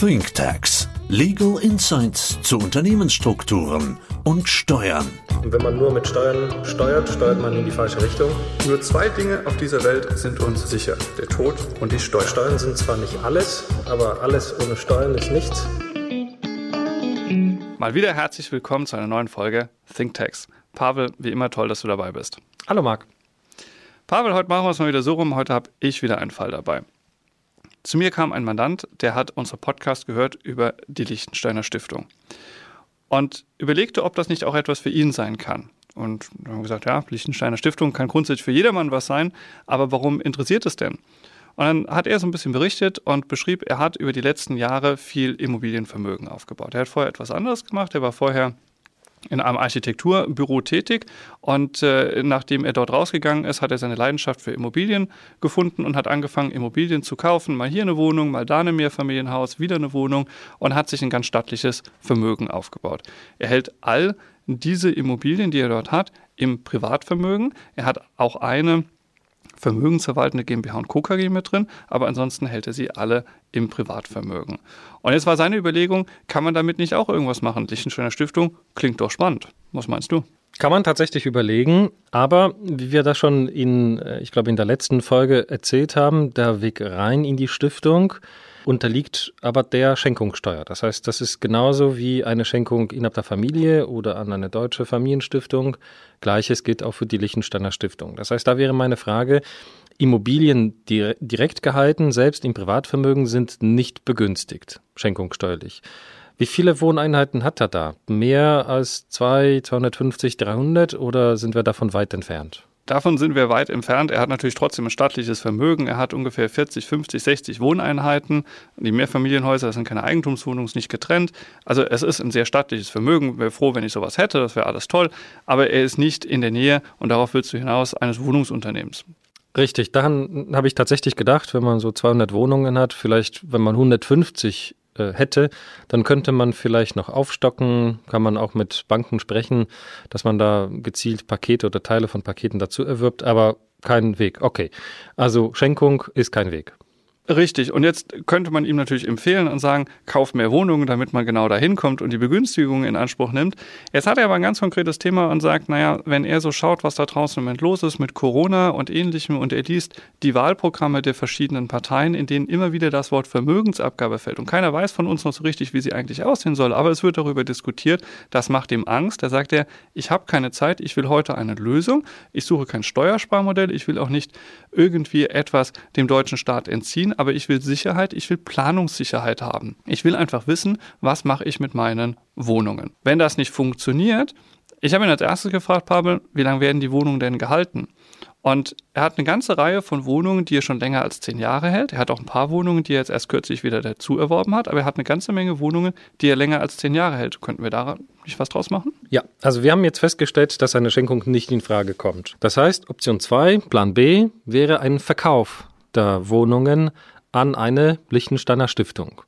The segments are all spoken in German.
ThinkTax. Legal Insights zu Unternehmensstrukturen und Steuern. Und wenn man nur mit Steuern steuert, steuert man in die falsche Richtung. Nur zwei Dinge auf dieser Welt sind uns sicher. Der Tod und die Steuern. Steuern sind zwar nicht alles, aber alles ohne Steuern ist nichts. Mal wieder herzlich willkommen zu einer neuen Folge ThinkTax. Pavel, wie immer toll, dass du dabei bist. Hallo Marc. Pavel, heute machen wir es mal wieder so rum. Heute habe ich wieder einen Fall dabei. Zu mir kam ein Mandant, der hat unseren Podcast gehört über die Liechtensteiner Stiftung und überlegte, ob das nicht auch etwas für ihn sein kann. Und wir haben gesagt, ja, Liechtensteiner Stiftung kann grundsätzlich für jedermann was sein, aber warum interessiert es denn? Und dann hat er so ein bisschen berichtet und beschrieb, er hat über die letzten Jahre viel Immobilienvermögen aufgebaut. Er hat vorher etwas anderes gemacht. Er war vorher in einem Architekturbüro tätig und äh, nachdem er dort rausgegangen ist, hat er seine Leidenschaft für Immobilien gefunden und hat angefangen, Immobilien zu kaufen. Mal hier eine Wohnung, mal da ein Mehrfamilienhaus, wieder eine Wohnung und hat sich ein ganz stattliches Vermögen aufgebaut. Er hält all diese Immobilien, die er dort hat, im Privatvermögen. Er hat auch eine vermögensverwaltende GmbH und Co. KG mit drin, aber ansonsten hält er sie alle im Privatvermögen. Und jetzt war seine Überlegung, kann man damit nicht auch irgendwas machen? Lichtensteiner Stiftung klingt doch spannend. Was meinst du? Kann man tatsächlich überlegen, aber wie wir das schon in, äh, ich glaube, in der letzten Folge erzählt haben, der Weg rein in die Stiftung unterliegt aber der Schenkungssteuer. Das heißt, das ist genauso wie eine Schenkung innerhalb der Familie oder an eine deutsche Familienstiftung. Gleiches gilt auch für die Liechtensteiner Stiftung. Das heißt, da wäre meine Frage, Immobilien direkt gehalten, selbst im Privatvermögen, sind nicht begünstigt, schenkungssteuerlich. Wie viele Wohneinheiten hat er da? Mehr als zwei, 250, 300 oder sind wir davon weit entfernt? Davon sind wir weit entfernt. Er hat natürlich trotzdem ein staatliches Vermögen. Er hat ungefähr 40, 50, 60 Wohneinheiten. Die Mehrfamilienhäuser, sind keine Eigentumswohnungen, nicht getrennt. Also es ist ein sehr staatliches Vermögen. Wäre froh, wenn ich sowas hätte. Das wäre alles toll. Aber er ist nicht in der Nähe, und darauf willst du hinaus, eines Wohnungsunternehmens. Richtig, daran habe ich tatsächlich gedacht, wenn man so 200 Wohnungen hat, vielleicht, wenn man 150 äh, hätte, dann könnte man vielleicht noch aufstocken, kann man auch mit Banken sprechen, dass man da gezielt Pakete oder Teile von Paketen dazu erwirbt, aber kein Weg. Okay, also Schenkung ist kein Weg. Richtig. Und jetzt könnte man ihm natürlich empfehlen und sagen, kauf mehr Wohnungen, damit man genau dahin kommt und die Begünstigungen in Anspruch nimmt. Jetzt hat er aber ein ganz konkretes Thema und sagt, naja, wenn er so schaut, was da draußen im Moment los ist mit Corona und ähnlichem und er liest die Wahlprogramme der verschiedenen Parteien, in denen immer wieder das Wort Vermögensabgabe fällt. Und keiner weiß von uns noch so richtig, wie sie eigentlich aussehen soll. Aber es wird darüber diskutiert. Das macht ihm Angst. Da sagt er, ich habe keine Zeit, ich will heute eine Lösung. Ich suche kein Steuersparmodell. Ich will auch nicht irgendwie etwas dem deutschen Staat entziehen aber ich will Sicherheit, ich will Planungssicherheit haben. Ich will einfach wissen, was mache ich mit meinen Wohnungen. Wenn das nicht funktioniert, ich habe ihn als erstes gefragt, Pavel, wie lange werden die Wohnungen denn gehalten? Und er hat eine ganze Reihe von Wohnungen, die er schon länger als zehn Jahre hält. Er hat auch ein paar Wohnungen, die er jetzt erst kürzlich wieder dazu erworben hat. Aber er hat eine ganze Menge Wohnungen, die er länger als zehn Jahre hält. Könnten wir da nicht was draus machen? Ja, also wir haben jetzt festgestellt, dass eine Schenkung nicht in Frage kommt. Das heißt, Option 2, Plan B, wäre ein Verkauf der Wohnungen an eine Liechtensteiner Stiftung.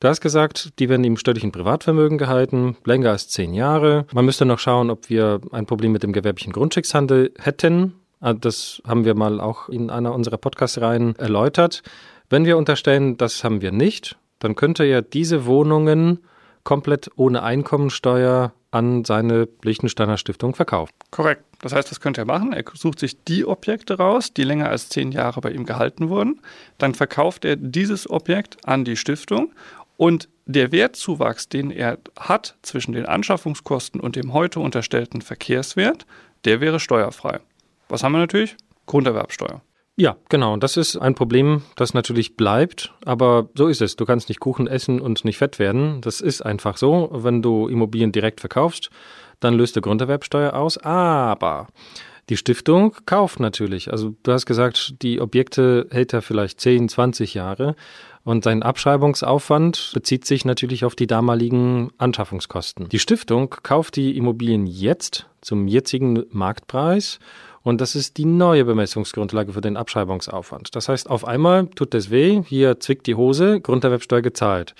Du hast gesagt, die werden im steuerlichen Privatvermögen gehalten, länger als zehn Jahre. Man müsste noch schauen, ob wir ein Problem mit dem gewerblichen Grundstückshandel hätten. Ah, das haben wir mal auch in einer unserer Podcast-Reihen erläutert. Wenn wir unterstellen, das haben wir nicht, dann könnte er diese Wohnungen komplett ohne Einkommensteuer an seine Liechtensteiner Stiftung verkaufen. Korrekt. Das heißt, das könnte er machen. Er sucht sich die Objekte raus, die länger als zehn Jahre bei ihm gehalten wurden. Dann verkauft er dieses Objekt an die Stiftung und der Wertzuwachs, den er hat zwischen den Anschaffungskosten und dem heute unterstellten Verkehrswert, der wäre steuerfrei. Was haben wir natürlich? Grunderwerbsteuer. Ja, genau. Das ist ein Problem, das natürlich bleibt, aber so ist es. Du kannst nicht Kuchen essen und nicht fett werden. Das ist einfach so. Wenn du Immobilien direkt verkaufst, dann löst du Grunderwerbsteuer aus. Aber die Stiftung kauft natürlich. Also du hast gesagt, die Objekte hält er vielleicht 10, 20 Jahre. Und sein Abschreibungsaufwand bezieht sich natürlich auf die damaligen Anschaffungskosten. Die Stiftung kauft die Immobilien jetzt zum jetzigen Marktpreis und das ist die neue Bemessungsgrundlage für den Abschreibungsaufwand. Das heißt, auf einmal tut es weh, hier zwickt die Hose, Grunderwerbsteuer gezahlt.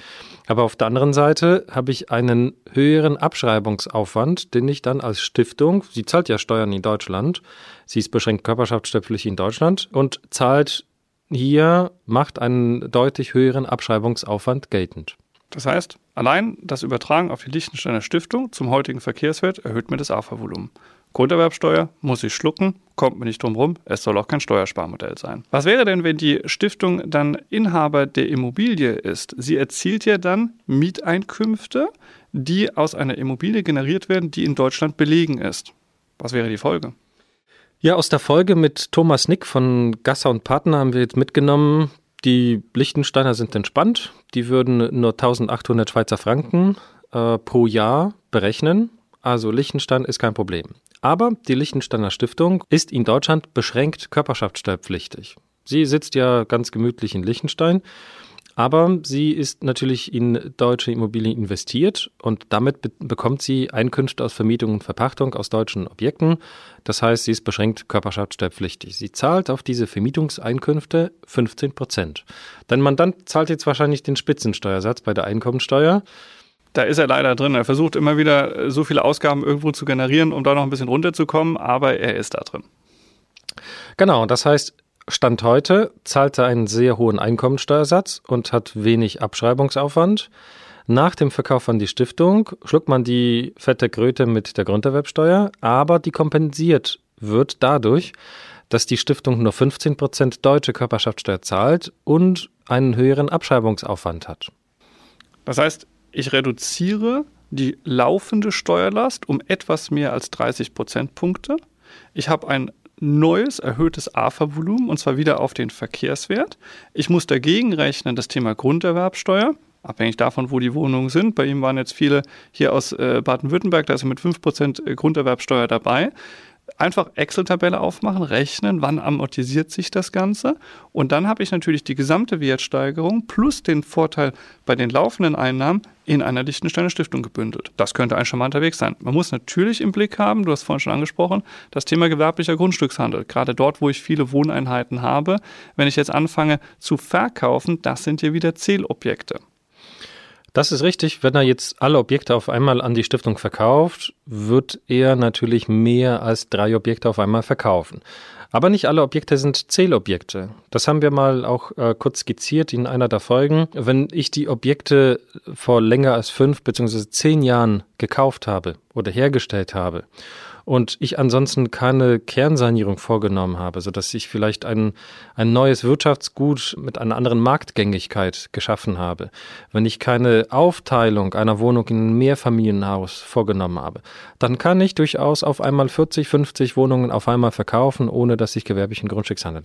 Aber auf der anderen Seite habe ich einen höheren Abschreibungsaufwand, den ich dann als Stiftung, sie zahlt ja Steuern in Deutschland, sie ist beschränkt körperschaftsstöpflich in Deutschland und zahlt hier, macht einen deutlich höheren Abschreibungsaufwand geltend. Das heißt, allein das Übertragen auf die Liechtensteiner Stiftung zum heutigen Verkehrswert erhöht mir das AFA-Volumen. Grunderwerbsteuer muss ich schlucken, kommt mir nicht drum rum, es soll auch kein Steuersparmodell sein. Was wäre denn, wenn die Stiftung dann Inhaber der Immobilie ist? Sie erzielt ja dann Mieteinkünfte, die aus einer Immobilie generiert werden, die in Deutschland belegen ist. Was wäre die Folge? Ja, aus der Folge mit Thomas Nick von Gasser und Partner haben wir jetzt mitgenommen, die Lichtensteiner sind entspannt. Die würden nur 1800 Schweizer Franken äh, pro Jahr berechnen. Also Liechtenstein ist kein Problem. Aber die Liechtensteiner Stiftung ist in Deutschland beschränkt körperschaftssteuerpflichtig. Sie sitzt ja ganz gemütlich in Liechtenstein, aber sie ist natürlich in deutsche Immobilien investiert und damit be bekommt sie Einkünfte aus Vermietung und Verpachtung aus deutschen Objekten. Das heißt, sie ist beschränkt körperschaftssteuerpflichtig. Sie zahlt auf diese Vermietungseinkünfte 15 Prozent. Dein Mandant zahlt jetzt wahrscheinlich den Spitzensteuersatz bei der Einkommensteuer da ist er leider drin. Er versucht immer wieder äh, so viele Ausgaben irgendwo zu generieren, um da noch ein bisschen runterzukommen, aber er ist da drin. Genau, das heißt, Stand heute zahlt er einen sehr hohen Einkommensteuersatz und hat wenig Abschreibungsaufwand. Nach dem Verkauf an die Stiftung schluckt man die fette Kröte mit der Grunderwerbsteuer, aber die kompensiert wird dadurch, dass die Stiftung nur 15 Prozent deutsche Körperschaftssteuer zahlt und einen höheren Abschreibungsaufwand hat. Das heißt, ich reduziere die laufende Steuerlast um etwas mehr als 30 Prozentpunkte. Ich habe ein neues erhöhtes AFA-Volumen und zwar wieder auf den Verkehrswert. Ich muss dagegen rechnen das Thema Grunderwerbsteuer, abhängig davon, wo die Wohnungen sind. Bei ihm waren jetzt viele hier aus äh, Baden-Württemberg, da ist er mit 5% Grunderwerbsteuer dabei einfach Excel-Tabelle aufmachen, rechnen, wann amortisiert sich das Ganze. Und dann habe ich natürlich die gesamte Wertsteigerung plus den Vorteil bei den laufenden Einnahmen in einer Lichtensteiner Stiftung gebündelt. Das könnte ein charmanter Weg sein. Man muss natürlich im Blick haben, du hast vorhin schon angesprochen, das Thema gewerblicher Grundstückshandel. Gerade dort, wo ich viele Wohneinheiten habe, wenn ich jetzt anfange zu verkaufen, das sind ja wieder Zählobjekte. Das ist richtig. Wenn er jetzt alle Objekte auf einmal an die Stiftung verkauft, wird er natürlich mehr als drei Objekte auf einmal verkaufen. Aber nicht alle Objekte sind Zählobjekte. Das haben wir mal auch äh, kurz skizziert in einer der Folgen. Wenn ich die Objekte vor länger als fünf bzw. zehn Jahren gekauft habe oder hergestellt habe und ich ansonsten keine Kernsanierung vorgenommen habe, sodass ich vielleicht ein, ein neues Wirtschaftsgut mit einer anderen Marktgängigkeit geschaffen habe, wenn ich keine Aufteilung einer Wohnung in ein Mehrfamilienhaus vorgenommen habe, dann kann ich durchaus auf einmal 40, 50 Wohnungen auf einmal verkaufen, ohne dass ich gewerblichen Grundstücks handle.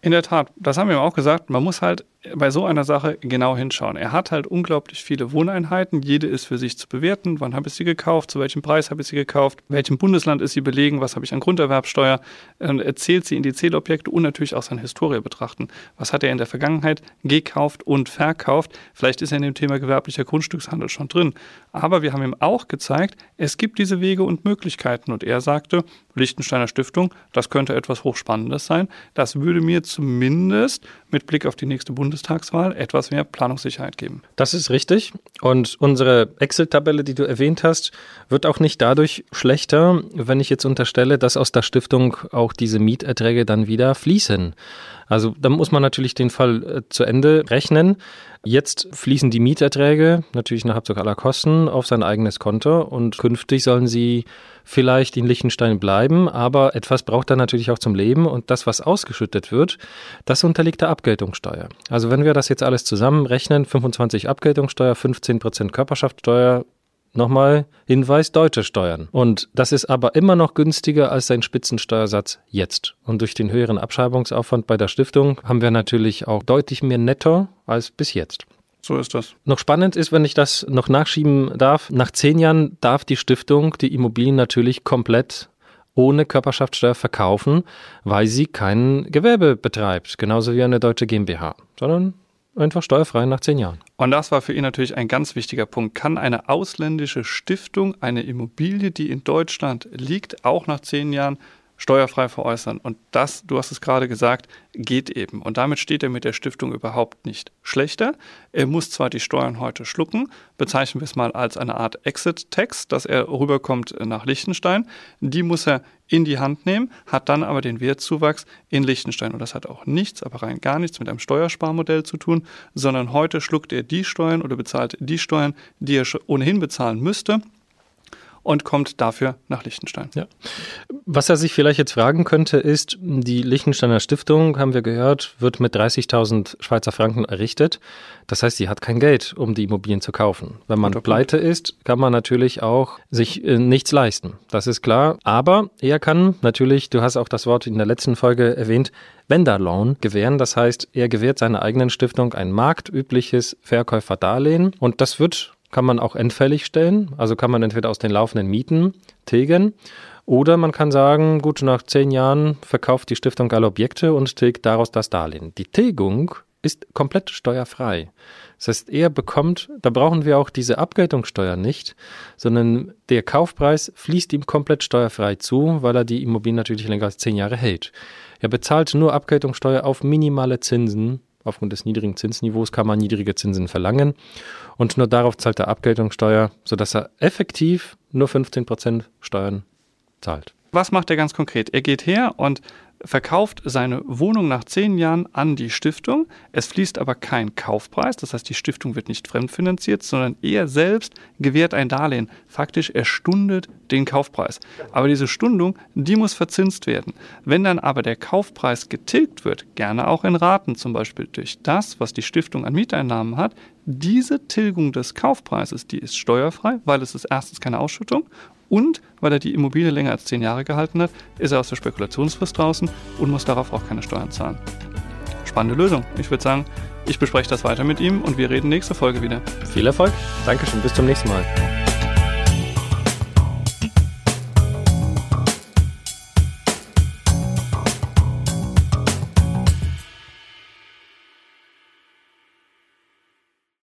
In der Tat, das haben wir auch gesagt. Man muss halt bei so einer Sache genau hinschauen. Er hat halt unglaublich viele Wohneinheiten. Jede ist für sich zu bewerten. Wann habe ich sie gekauft? Zu welchem Preis habe ich sie gekauft? Welchem Bundesland ist sie belegen? Was habe ich an Grunderwerbsteuer? Er zählt sie in die Zählobjekte und natürlich auch seine Historie betrachten. Was hat er in der Vergangenheit gekauft und verkauft? Vielleicht ist er in dem Thema gewerblicher Grundstückshandel schon drin. Aber wir haben ihm auch gezeigt, es gibt diese Wege und Möglichkeiten. Und er sagte, Lichtensteiner Stiftung, das könnte etwas Hochspannendes sein. Das würde mir zumindest mit Blick auf die nächste Bundesland Bundestagswahl etwas mehr Planungssicherheit geben. Das ist richtig. Und unsere Excel-Tabelle, die du erwähnt hast, wird auch nicht dadurch schlechter, wenn ich jetzt unterstelle, dass aus der Stiftung auch diese Mieterträge dann wieder fließen. Also da muss man natürlich den Fall äh, zu Ende rechnen. Jetzt fließen die Mieterträge natürlich nach Abzug aller Kosten auf sein eigenes Konto und künftig sollen sie vielleicht in Liechtenstein bleiben, aber etwas braucht er natürlich auch zum Leben und das, was ausgeschüttet wird, das unterliegt der Abgeltungssteuer. Also wenn wir das jetzt alles zusammenrechnen, 25 Abgeltungssteuer, 15 Prozent Körperschaftssteuer, Nochmal Hinweis, deutsche Steuern. Und das ist aber immer noch günstiger als sein Spitzensteuersatz jetzt. Und durch den höheren Abschreibungsaufwand bei der Stiftung haben wir natürlich auch deutlich mehr Netto als bis jetzt. So ist das. Noch spannend ist, wenn ich das noch nachschieben darf, nach zehn Jahren darf die Stiftung die Immobilien natürlich komplett ohne Körperschaftssteuer verkaufen, weil sie kein Gewerbe betreibt, genauso wie eine deutsche GmbH, sondern einfach steuerfrei nach zehn Jahren. Und das war für ihn natürlich ein ganz wichtiger Punkt. Kann eine ausländische Stiftung eine Immobilie, die in Deutschland liegt, auch nach zehn Jahren steuerfrei veräußern. Und das, du hast es gerade gesagt, geht eben. Und damit steht er mit der Stiftung überhaupt nicht schlechter. Er muss zwar die Steuern heute schlucken, bezeichnen wir es mal als eine Art Exit-Tax, dass er rüberkommt nach Liechtenstein. Die muss er in die Hand nehmen, hat dann aber den Wertzuwachs in Liechtenstein. Und das hat auch nichts, aber rein gar nichts mit einem Steuersparmodell zu tun, sondern heute schluckt er die Steuern oder bezahlt die Steuern, die er ohnehin bezahlen müsste und kommt dafür nach Liechtenstein. Ja. Was er sich vielleicht jetzt fragen könnte, ist, die Liechtensteiner Stiftung, haben wir gehört, wird mit 30.000 Schweizer Franken errichtet. Das heißt, sie hat kein Geld, um die Immobilien zu kaufen. Wenn man pleite ist, kann man natürlich auch sich äh, nichts leisten. Das ist klar. Aber er kann natürlich, du hast auch das Wort in der letzten Folge erwähnt, Vendor-Loan gewähren. Das heißt, er gewährt seiner eigenen Stiftung ein marktübliches Verkäuferdarlehen und das wird kann man auch endfällig stellen. Also kann man entweder aus den laufenden Mieten tilgen oder man kann sagen, gut, nach zehn Jahren verkauft die Stiftung alle Objekte und tilgt daraus das Darlehen. Die Tilgung ist komplett steuerfrei. Das heißt, er bekommt, da brauchen wir auch diese Abgeltungssteuer nicht, sondern der Kaufpreis fließt ihm komplett steuerfrei zu, weil er die Immobilien natürlich länger als zehn Jahre hält. Er bezahlt nur Abgeltungssteuer auf minimale Zinsen Aufgrund des niedrigen Zinsniveaus kann man niedrige Zinsen verlangen und nur darauf zahlt er Abgeltungssteuer, sodass er effektiv nur 15 Prozent Steuern zahlt. Was macht er ganz konkret? Er geht her und verkauft seine Wohnung nach zehn Jahren an die Stiftung. Es fließt aber kein Kaufpreis, das heißt, die Stiftung wird nicht fremdfinanziert, sondern er selbst gewährt ein Darlehen. Faktisch, er stundet den Kaufpreis. Aber diese Stundung, die muss verzinst werden. Wenn dann aber der Kaufpreis getilgt wird, gerne auch in Raten, zum Beispiel durch das, was die Stiftung an Mieteinnahmen hat, diese Tilgung des Kaufpreises, die ist steuerfrei, weil es ist erstens keine Ausschüttung und weil er die Immobilie länger als zehn Jahre gehalten hat, ist er aus der Spekulationsfrist draußen und muss darauf auch keine Steuern zahlen. Spannende Lösung. Ich würde sagen, ich bespreche das weiter mit ihm und wir reden nächste Folge wieder. Viel Erfolg. Dankeschön. Bis zum nächsten Mal.